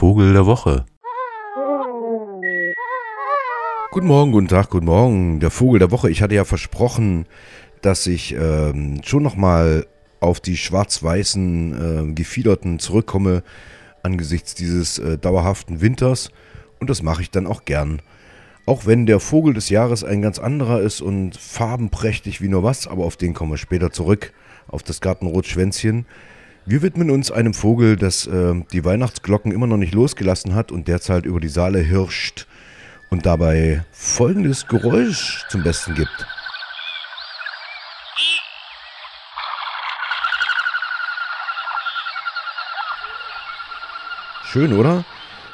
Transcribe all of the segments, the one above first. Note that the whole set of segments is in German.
Vogel der Woche. Guten Morgen, guten Tag, guten Morgen. Der Vogel der Woche. Ich hatte ja versprochen, dass ich ähm, schon nochmal auf die schwarz-weißen äh, Gefiederten zurückkomme angesichts dieses äh, dauerhaften Winters. Und das mache ich dann auch gern. Auch wenn der Vogel des Jahres ein ganz anderer ist und farbenprächtig wie nur was, aber auf den kommen wir später zurück, auf das Gartenrotschwänzchen. Wir widmen uns einem Vogel, das äh, die Weihnachtsglocken immer noch nicht losgelassen hat und derzeit über die Saale hirscht und dabei folgendes Geräusch zum Besten gibt. Schön, oder?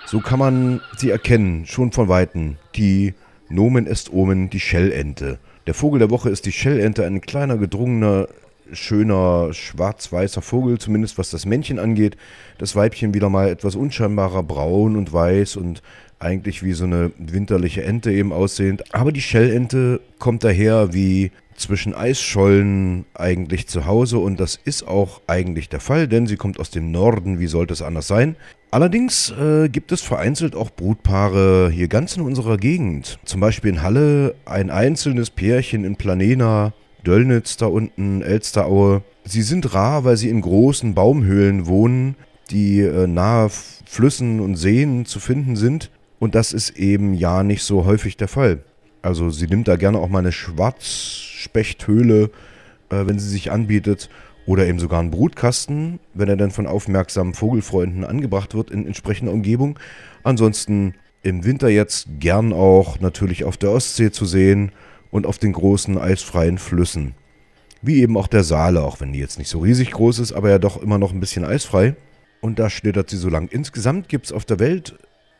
So kann man sie erkennen, schon von Weitem. Die Nomen est Omen, die Schellente. Der Vogel der Woche ist die Schellente, ein kleiner, gedrungener, schöner, schwarz-weißer Vogel, zumindest was das Männchen angeht. Das Weibchen wieder mal etwas unscheinbarer braun und weiß und eigentlich wie so eine winterliche Ente eben aussehend. Aber die Schellente kommt daher wie zwischen Eisschollen eigentlich zu Hause und das ist auch eigentlich der Fall, denn sie kommt aus dem Norden, wie sollte es anders sein? Allerdings äh, gibt es vereinzelt auch Brutpaare hier ganz in unserer Gegend. Zum Beispiel in Halle ein einzelnes Pärchen in Planena, Döllnitz da unten, Elsteraue. Sie sind rar, weil sie in großen Baumhöhlen wohnen, die äh, nahe Flüssen und Seen zu finden sind. Und das ist eben ja nicht so häufig der Fall. Also sie nimmt da gerne auch mal eine Schwarzspechthöhle, äh, wenn sie sich anbietet. Oder eben sogar einen Brutkasten, wenn er dann von aufmerksamen Vogelfreunden angebracht wird in entsprechender Umgebung. Ansonsten im Winter jetzt gern auch natürlich auf der Ostsee zu sehen und auf den großen eisfreien Flüssen. Wie eben auch der Saale, auch wenn die jetzt nicht so riesig groß ist, aber ja doch immer noch ein bisschen eisfrei. Und da schlittert sie so lang. Insgesamt gibt es auf der Welt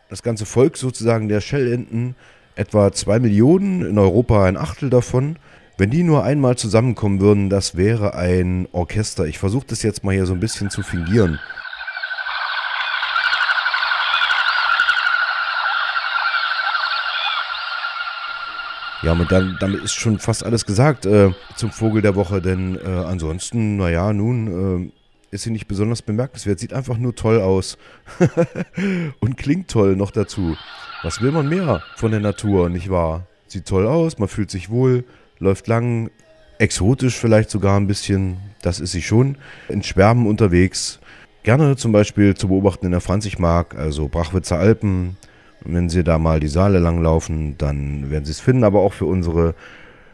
das ganze Volk sozusagen der Schellenten etwa zwei Millionen, in Europa ein Achtel davon. Wenn die nur einmal zusammenkommen würden, das wäre ein Orchester. Ich versuche das jetzt mal hier so ein bisschen zu fingieren. Ja, und dann, damit ist schon fast alles gesagt äh, zum Vogel der Woche, denn äh, ansonsten, naja, nun äh, ist sie nicht besonders bemerkenswert. Sieht einfach nur toll aus. und klingt toll noch dazu. Was will man mehr von der Natur, nicht wahr? Sieht toll aus, man fühlt sich wohl, läuft lang, exotisch vielleicht sogar ein bisschen, das ist sie schon. In Schwärmen unterwegs, gerne zum Beispiel zu beobachten in der Franzigmark, also Brachwitzer Alpen. Wenn Sie da mal die Saale langlaufen, dann werden Sie es finden, aber auch für unsere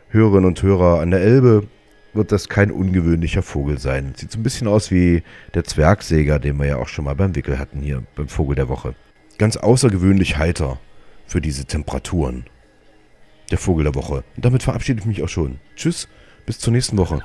Hörerinnen und Hörer an der Elbe wird das kein ungewöhnlicher Vogel sein. Sieht so ein bisschen aus wie der Zwergsäger, den wir ja auch schon mal beim Wickel hatten hier, beim Vogel der Woche. Ganz außergewöhnlich heiter für diese Temperaturen. Der Vogel der Woche. Und damit verabschiede ich mich auch schon. Tschüss, bis zur nächsten Woche.